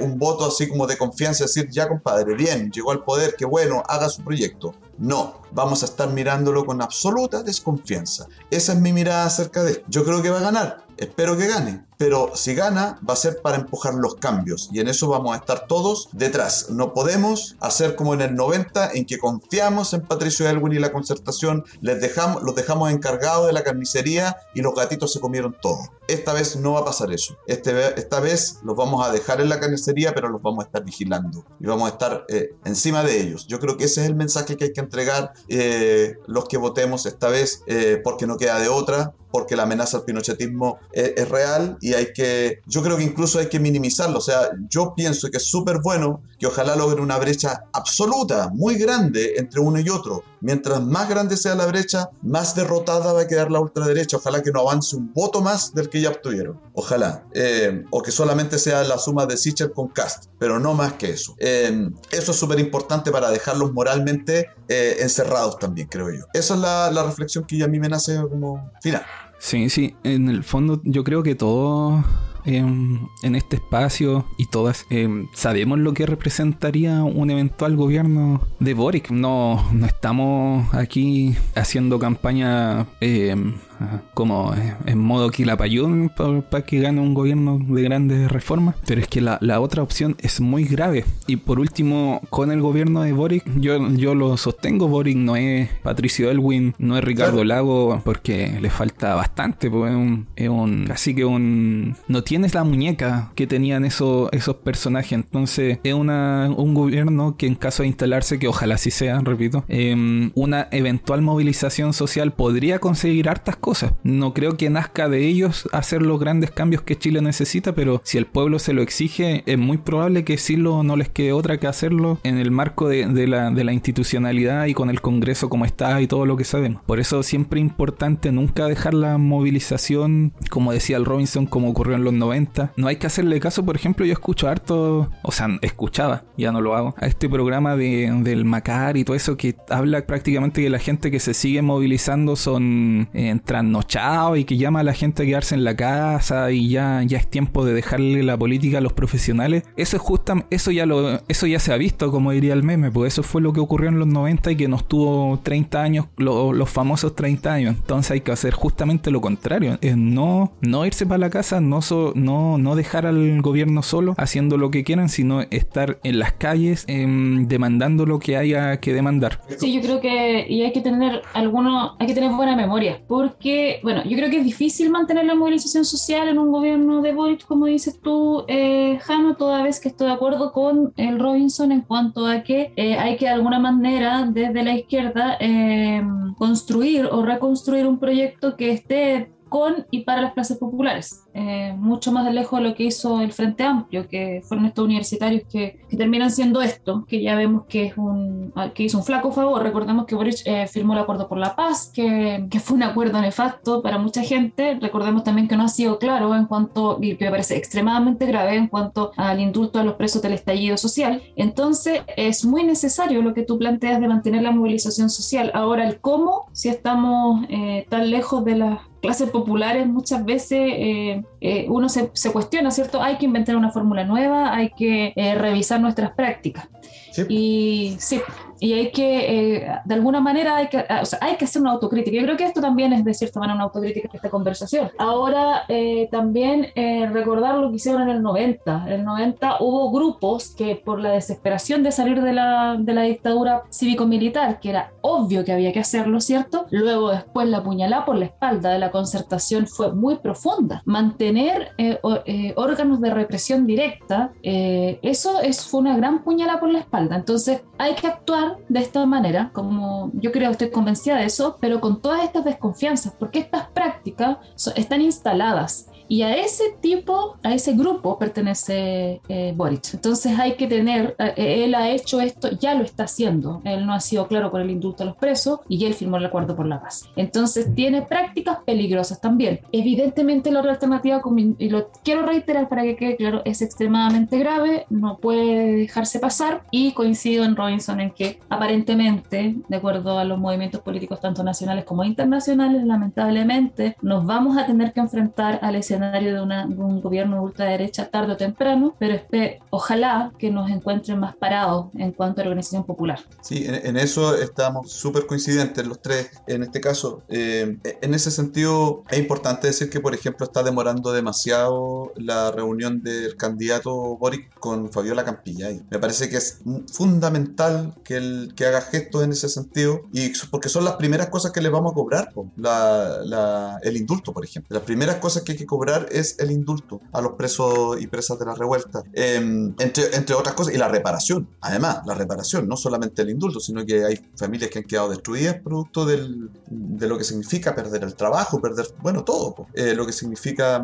un voto así como de confianza, decir, ya compadre, bien, llegó al poder, qué bueno, haga su proyecto. No, vamos a estar mirándolo con absoluta desconfianza. Esa es mi mirada acerca de esto. Yo creo que va a ganar, espero que gane, pero si gana va a ser para empujar los cambios y en eso vamos a estar todos detrás. No podemos hacer como en el 90 en que confiamos en Patricio Elwin y la concertación, les dejamos, los dejamos encargados de la carnicería y los gatitos se comieron todo. Esta vez no va a pasar eso. Este, esta vez los vamos a dejar en la carnicería, pero los vamos a estar vigilando y vamos a estar eh, encima de ellos. Yo creo que ese es el mensaje que hay que entregar eh, los que votemos esta vez, eh, porque no queda de otra, porque la amenaza al pinochetismo es, es, real y hay que, yo creo que incluso hay que minimizarlo. O sea, yo pienso que es súper bueno que ojalá logre una brecha absoluta, muy grande entre uno y otro. Mientras más grande sea la brecha, más derrotada va a quedar la ultraderecha. Ojalá que no avance un voto más del que ya obtuvieron. Ojalá. Eh, o que solamente sea la suma de Sichel con Cast, pero no más que eso. Eh, eso es súper importante para dejarlos moralmente eh, encerrados también, creo yo. Esa es la, la reflexión que a mí me nace como final. Sí, sí, en el fondo yo creo que todo en, en este espacio y todas eh, sabemos lo que representaría un eventual gobierno de Boric. No, no estamos aquí haciendo campaña eh, como en modo quilapayún para que gane un gobierno de grandes reformas. Pero es que la, la, otra opción es muy grave. Y por último, con el gobierno de Boric, yo, yo lo sostengo. Boric no es Patricio Elwin, no es Ricardo claro. Lago, porque le falta bastante. Pues es un, es un casi que un. No tienes la muñeca que tenían esos, esos personajes. Entonces, es una, un gobierno que, en caso de instalarse, que ojalá sí sea, repito, eh, una eventual movilización social podría conseguir hartas cosas. No creo que nazca de ellos hacer los grandes cambios que Chile necesita, pero si el pueblo se lo exige, es muy probable que sí lo, no les quede otra que hacerlo en el marco de, la, de la institucionalidad y con el Congreso como está y todo lo que sabemos. Por eso siempre es importante nunca dejar la movilización, como decía el Robinson, como ocurrió en los 90. No hay que hacerle caso, por ejemplo, yo escucho harto, o sea, escuchaba, ya no lo hago, a este programa de, del Macar y todo eso que habla prácticamente que la gente que se sigue movilizando son eh, trasnochados y que llama a la gente a quedarse en la casa y ya, ya es tiempo de dejarle la política a los profesionales. Eso es justa, eso ya lo, eso ya se ha visto, como diría el meme, pues eso fue lo que ocurrió en los 90 y que nos tuvo 30 años, lo, los famosos 30 años. Entonces hay que hacer justamente lo contrario, es no, no irse para la casa, no, so, no, no dejar al gobierno solo haciendo lo que quieran, sino estar en las calles eh, demandando lo que haya que demandar. Sí, yo creo que y hay que tener alguno, hay que tener buena memoria, porque que, bueno, yo creo que es difícil mantener la movilización social en un gobierno de Boric, como dices tú, eh, Jano, toda vez que estoy de acuerdo con el Robinson en cuanto a que eh, hay que de alguna manera desde la izquierda eh, construir o reconstruir un proyecto que esté con y para las clases populares, eh, mucho más de lejos de lo que hizo el Frente Amplio, que fueron estos universitarios que, que, terminan siendo esto, que ya vemos que, es un, que hizo un flaco favor. Recordemos que Boric eh, firmó el acuerdo por la paz, que, que, fue un acuerdo nefasto para mucha gente. Recordemos también que no ha sido claro en cuanto, y que me parece extremadamente grave en cuanto al indulto a los presos del estallido social. Entonces, es muy necesario lo que tú planteas de mantener la movilización social. Ahora, el cómo, si estamos eh, tan lejos de las clases populares muchas veces eh, eh, uno se, se, cuestiona, ¿cierto? Hay que inventar una fórmula nueva, hay que eh, revisar nuestras prácticas. Sí. Y sí, y hay que, eh, de alguna manera, hay que, o sea, hay que hacer una autocrítica. Yo creo que esto también es de cierta manera una autocrítica de esta conversación. Ahora, eh, también eh, recordar lo que hicieron en el 90. En el 90 hubo grupos que por la desesperación de salir de la, de la dictadura cívico-militar, que era obvio que había que hacerlo, ¿cierto? Luego después la puñalada por la espalda de la concertación fue muy profunda. Mantener órganos de represión directa, eso es, fue una gran puñalada por la espalda. Entonces, hay que actuar de esta manera, como yo creo, estoy convencida de eso, pero con todas estas desconfianzas, porque estas prácticas están instaladas y a ese tipo, a ese grupo pertenece eh, Boric. Entonces hay que tener, eh, él ha hecho esto, ya lo está haciendo. Él no ha sido claro con el indulto a los presos y él firmó el acuerdo por la paz. Entonces tiene prácticas peligrosas también. Evidentemente la otra alternativa, y lo quiero reiterar para que quede claro, es extremadamente grave, no puede dejarse pasar y coincido en Robinson en que aparentemente, de acuerdo a los movimientos políticos tanto nacionales como internacionales, lamentablemente nos vamos a tener que enfrentar al escenario escenario de, una, de, un gobierno de ultraderecha tarde o temprano, pero ojalá que nos encuentren más parados en cuanto a organización popular. Sí, en, en eso estamos súper coincidentes los tres en este caso. Eh, en ese sentido, es importante decir que, por ejemplo, está demorando demasiado la reunión del candidato Boric con Fabiola Campillay. Me parece que es fundamental que, el, que haga gestos en ese sentido, y porque son las primeras cosas que le vamos a cobrar, la, la, el indulto, por ejemplo. Las primeras cosas que hay que cobrar es el indulto a los presos y presas de la revuelta, eh, entre, entre otras cosas, y la reparación, además, la reparación, no solamente el indulto, sino que hay familias que han quedado destruidas producto del, de lo que significa perder el trabajo, perder, bueno, todo, eh, lo que significa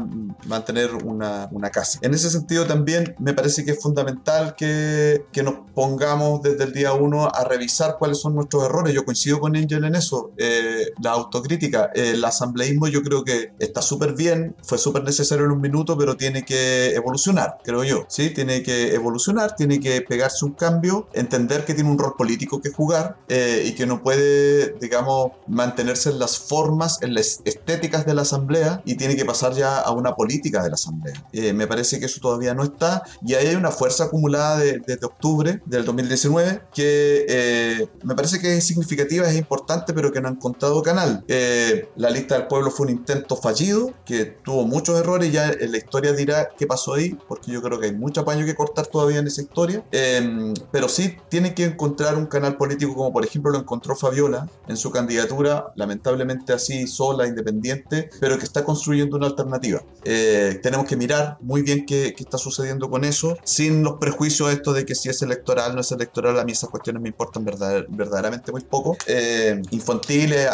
mantener una, una, casa. En ese sentido también me parece que es fundamental que, que nos pongamos desde el día uno a revisar cuáles son nuestros errores. Yo coincido con Angel en eso, eh, la autocrítica, el asambleísmo yo creo que está súper bien, fue súper necesario en un minuto, pero tiene que evolucionar, creo yo. ¿sí? Tiene que evolucionar, tiene que pegarse un cambio, entender que tiene un rol político que jugar eh, y que no puede, digamos, mantenerse en las formas, en las estéticas de la asamblea y tiene que pasar ya a una política de la asamblea. Eh, me parece que eso todavía no está y ahí hay una fuerza acumulada desde de, de octubre del 2019 que eh, me parece que es significativa, es importante, pero que no ha encontrado canal. Eh, la lista del pueblo fue un intento fallido que tuvo muchos errores, ya la historia dirá qué pasó ahí, porque yo creo que hay mucho paño que cortar todavía en esa historia, eh, pero sí tiene que encontrar un canal político como por ejemplo lo encontró Fabiola en su candidatura, lamentablemente así sola, independiente, pero que está construyendo una alternativa. Eh, tenemos que mirar muy bien qué, qué, está sucediendo con eso, sin los prejuicios estos de que si es electoral, no es electoral, a mí esas cuestiones me importan verdad, verdaderamente muy poco. Eh, infantiles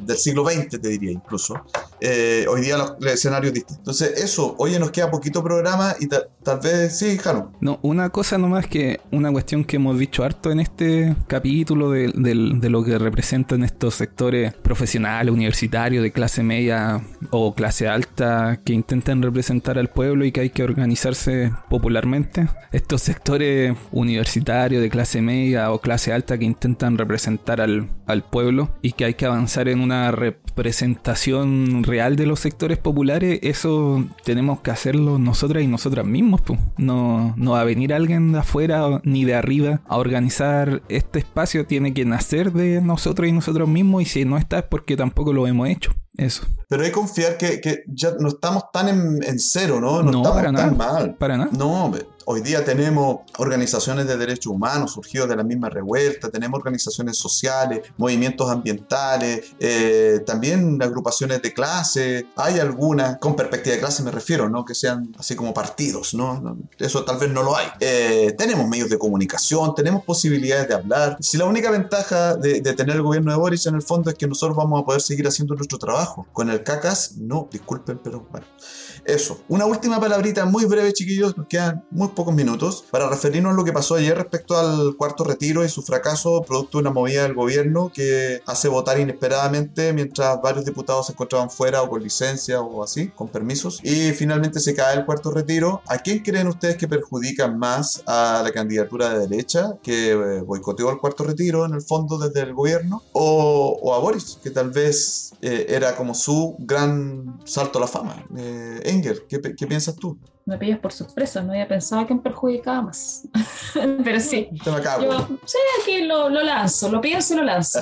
del siglo XX, te diría incluso. hoy día los, los escenarios Entonces, eso, oye, nos queda poquito programa y ta tal vez sí, Jano. No, una cosa nomás que una cuestión que hemos dicho harto en este capítulo de, de, de lo que representan estos sectores profesionales, universitarios, de clase media o clase alta que intentan representar al pueblo y que hay que organizarse popularmente. Estos sectores universitarios de clase media o clase alta que intentan representar al, al pueblo y que hay que avanzar en una representación real de los sectores populares, eso tenemos que hacerlo nosotras y nosotras mismos. No, no va a venir alguien de afuera ni de arriba a organizar este espacio, tiene que nacer de nosotros y nosotros mismos y si no está es porque tampoco lo hemos hecho. Eso. Pero hay que confiar que, que ya no estamos tan en, en cero, ¿no? No, No, estamos para tan nada. mal. Para nada. No, hoy día tenemos organizaciones de derechos humanos surgidos de la misma revuelta, tenemos organizaciones sociales, movimientos ambientales, eh, también agrupaciones de clase, hay algunas, con perspectiva de clase me refiero, ¿no? Que sean así como partidos, ¿no? Eso tal vez no lo hay. Eh, tenemos medios de comunicación, tenemos posibilidades de hablar. Si la única ventaja de, de tener el gobierno de Boris en el fondo es que nosotros vamos a poder seguir haciendo nuestro trabajo. Con el cacas, no, disculpen, pero bueno. Eso. Una última palabrita muy breve, chiquillos. Nos quedan muy pocos minutos para referirnos a lo que pasó ayer respecto al cuarto retiro y su fracaso, producto de una movida del gobierno que hace votar inesperadamente mientras varios diputados se encontraban fuera o con licencia o así, con permisos. Y finalmente se cae el cuarto retiro. ¿A quién creen ustedes que perjudican más a la candidatura de derecha que eh, boicoteó el cuarto retiro en el fondo desde el gobierno? ¿O, a Boris, que tal vez eh, era como su gran salto a la fama? Eh, ¿qué, piensas tú? Me pillas por sorpresa, no había pensado que me perjudicaba más. Pero sí, Te yo sí, aquí lo, lo lanzo, lo pienso y lo lanzo.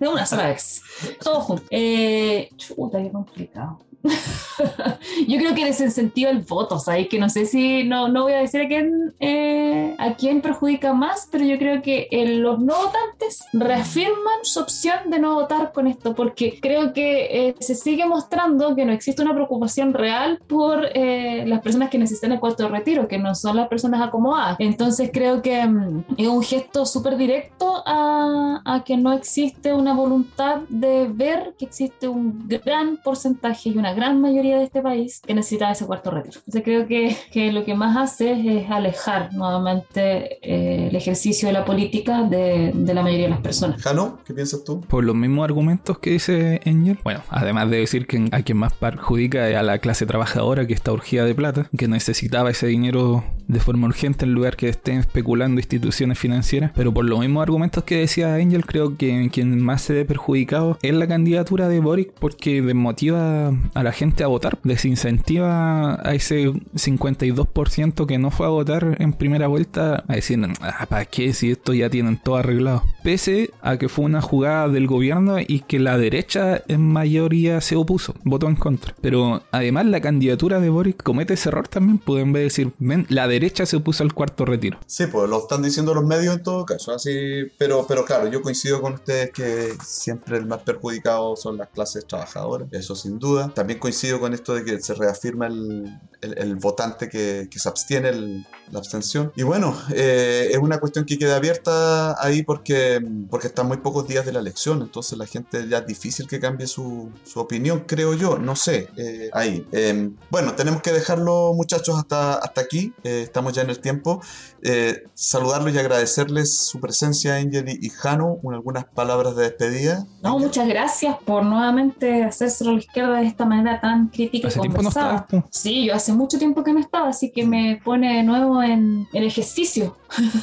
De una sola vez. Todo junto. Eh, chuta, qué complicado. Yo creo que desincentiva el voto, ¿sabes? Que no sé si, no, no voy a decir a quién, eh, a quién perjudica más, pero yo creo que eh, los no votantes reafirman su opción de no votar con esto, porque creo que eh, se sigue mostrando que no existe una preocupación real por eh, las personas que necesitan el cuarto de retiro, que no son las personas acomodadas. Entonces creo que mm, es un gesto súper directo a, a que no existe una voluntad de ver que existe un gran porcentaje y una gran mayoría de este país que necesita ese cuarto retiro. Entonces creo que, que lo que más hace es, es alejar nuevamente eh, el ejercicio de la política de, de la mayoría de las personas. Jano, ¿qué piensas tú? Por los mismos argumentos que dice Angel. Bueno, además de decir que a quien más perjudica es a la clase trabajadora que está urgida de plata, que necesitaba ese dinero de forma urgente en lugar que estén especulando instituciones financieras. Pero por los mismos argumentos que decía Angel, creo que quien más se ve perjudicado es la candidatura de Boric porque desmotiva a la gente a votar, desincentiva a ese 52% que no fue a votar en primera vuelta a decir, ah, ¿para qué si esto ya tienen todo arreglado? Pese a que fue una jugada del gobierno y que la derecha en mayoría se opuso, votó en contra. Pero además la candidatura de Boric comete ese error también, pueden decir, ven, la derecha se opuso al cuarto retiro. Sí, pues lo están diciendo los medios en todo caso, así, pero, pero claro, yo coincido con ustedes que siempre el más perjudicado son las clases trabajadoras, eso sin duda. También coincido con esto de que se reafirma el, el- el votante que, que se abstiene, el- la abstención. Y bueno, eh, es una cuestión que queda abierta ahí porque, porque están muy pocos días de la elección, entonces la gente ya es difícil que cambie su, su opinión, creo yo, no sé, eh, ahí. Eh, bueno, tenemos que dejarlo muchachos hasta, hasta aquí, eh, estamos ya en el tiempo. Eh, saludarlos y agradecerles su presencia, Angel y, Jano, un- algunas palabras de despedida. No, muchas gracias por nuevamente hacerse a la izquierda de esta manera tan crítica Hace y tiempo no conversada. po. Sí, yo hace mucho tiempo que no estaba, así que me pone de nuevo en, en ejercicio.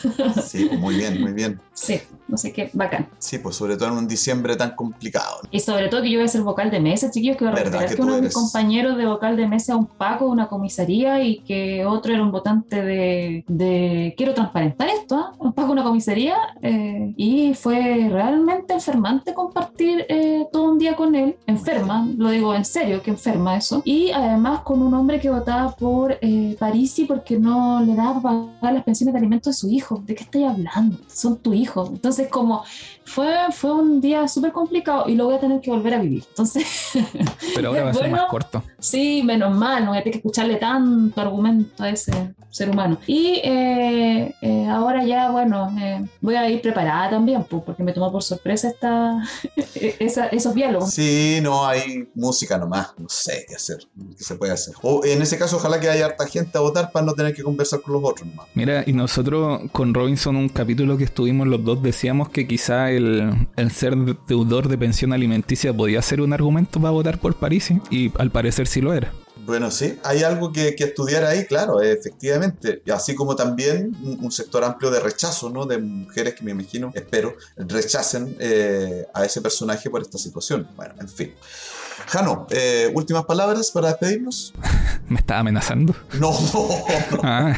Sí, pues, muy bien, muy bien. Sí, no sé qué, bacán. Sí, pues sobre todo en un diciembre tan complicado. Y sobre todo que yo voy a ser vocal de mesa, chiquillos, que voy a ¿Verdad recuperar que que, uno de mis eres? compañeros de vocal de mesa es un Paco de una comisaría y que otro era un votante de, de- quiero transparentar esto, ¿ah? un Paco de una comisaría eh, y fue realmente enfermante compartir eh, todo un día con él, enferma, lo digo en serio, que enferma eso, y además con un hombre que votaba por eh, Parisi porque no le daba pagar las pensiones de alimentos de su hijo, ¿de qué estoy hablando? Son tu hijo, entonces como fue, fue un día súper complicado y lo voy a tener que volver a vivir. Entonces, Pero ahora va a ser Bueno. más corto. sí, menos mal, no voy a tener que escucharle tanto argumento a ese ser humano. Y eh, eh, ahora ya, bueno, eh, voy a ir preparada también, pues, porque me tomó por sorpresa esta, esa- esos diálogos. Sí, no hay música nomás, no sé qué hacer, qué se puede hacer. O en ese caso, ojalá que haya harta gente a votar para no tener que conversar con los otros nomás. Mira, y nosotros con Robinson, un capítulo que estuvimos los dos, decíamos que quizá el, el ser deudor de pensión alimenticia podía ser un argumento para votar por París, y al parecer sí lo era. Bueno, sí, hay algo que, que estudiar ahí, claro, efectivamente. Así como también un, un sector amplio de rechazo, ¿no? De mujeres que me imagino, espero, rechacen eh, a ese personaje por esta situación. Bueno, en fin. Jano, eh, últimas palabras para despedirnos. Me estaba amenazando. No, no, Ah,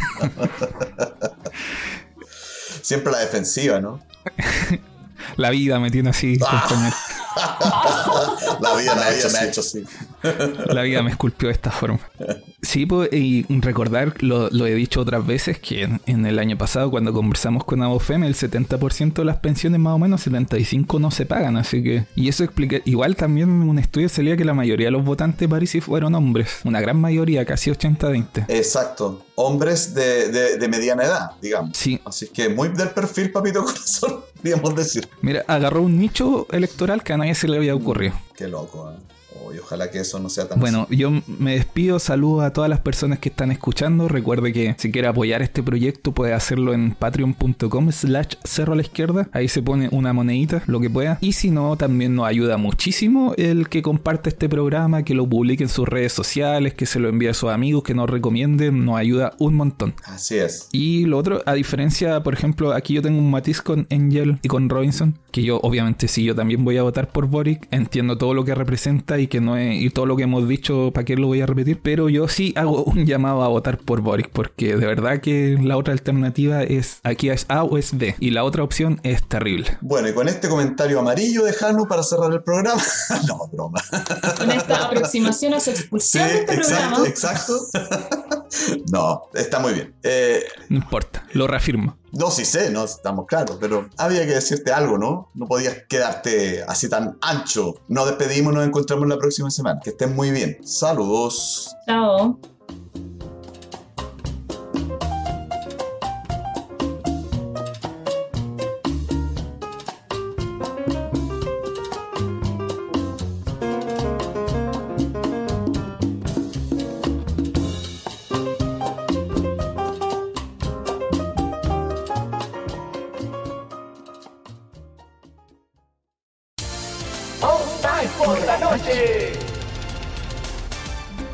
siempre la defensiva, ¿no? la vida me tiene así, compañero. La vida, me ha hecho así. La vida me esculpió de esta forma. Sí, pues, y recordar, lo, he dicho otras veces, que en, el año pasado cuando conversamos con Abofem, el 70% de las pensiones más o menos, 75 no se pagan, así que... Y eso explica, igual también en un estudio salía que la mayoría de los votantes de París fueron hombres, una gran mayoría, casi 80-20. Exacto, hombres de, de, mediana edad, digamos. Sí. Así que muy del perfil, papito corazón, podríamos decir. Mira, agarró un nicho electoral que a nadie se le había ocurrido. Qué loco, ¿eh? Y ojalá que eso no sea tan Bueno, yo me despido, saludo a todas las personas que están escuchando. Recuerde que si quiere apoyar este proyecto puede hacerlo en patreon.com slash cerro a la izquierda. Ahí se pone una monedita, lo que pueda. Y si no, también nos ayuda muchísimo el que comparte este programa, que lo publique en sus redes sociales, que se lo envíe a sus amigos, que nos recomienden. Nos ayuda un montón. Así es. Y lo otro, a diferencia, por ejemplo, aquí yo tengo un matiz con Angel y con Robinson, que yo obviamente si yo también voy a votar por Boric, entiendo todo lo que representa y que no es, y todo lo que hemos dicho, ¿para qué lo voy a repetir? Pero yo sí hago un llamado a votar por Boric, porque de verdad que la otra alternativa es aquí es A o es B, y la otra opción es terrible. Bueno, y con este comentario amarillo de Janu para cerrar el programa, no, broma. Con esta aproximación a su expulsión de este exacto, Exacto. no, está muy bien. Eh, no importa, lo reafirmo. No, sí sé, no estamos claros, pero había que decirte algo, ¿no? No podías quedarte así tan ancho. Nos despedimos, nos encontramos la próxima semana. Que estén muy bien. Saludos. Chao.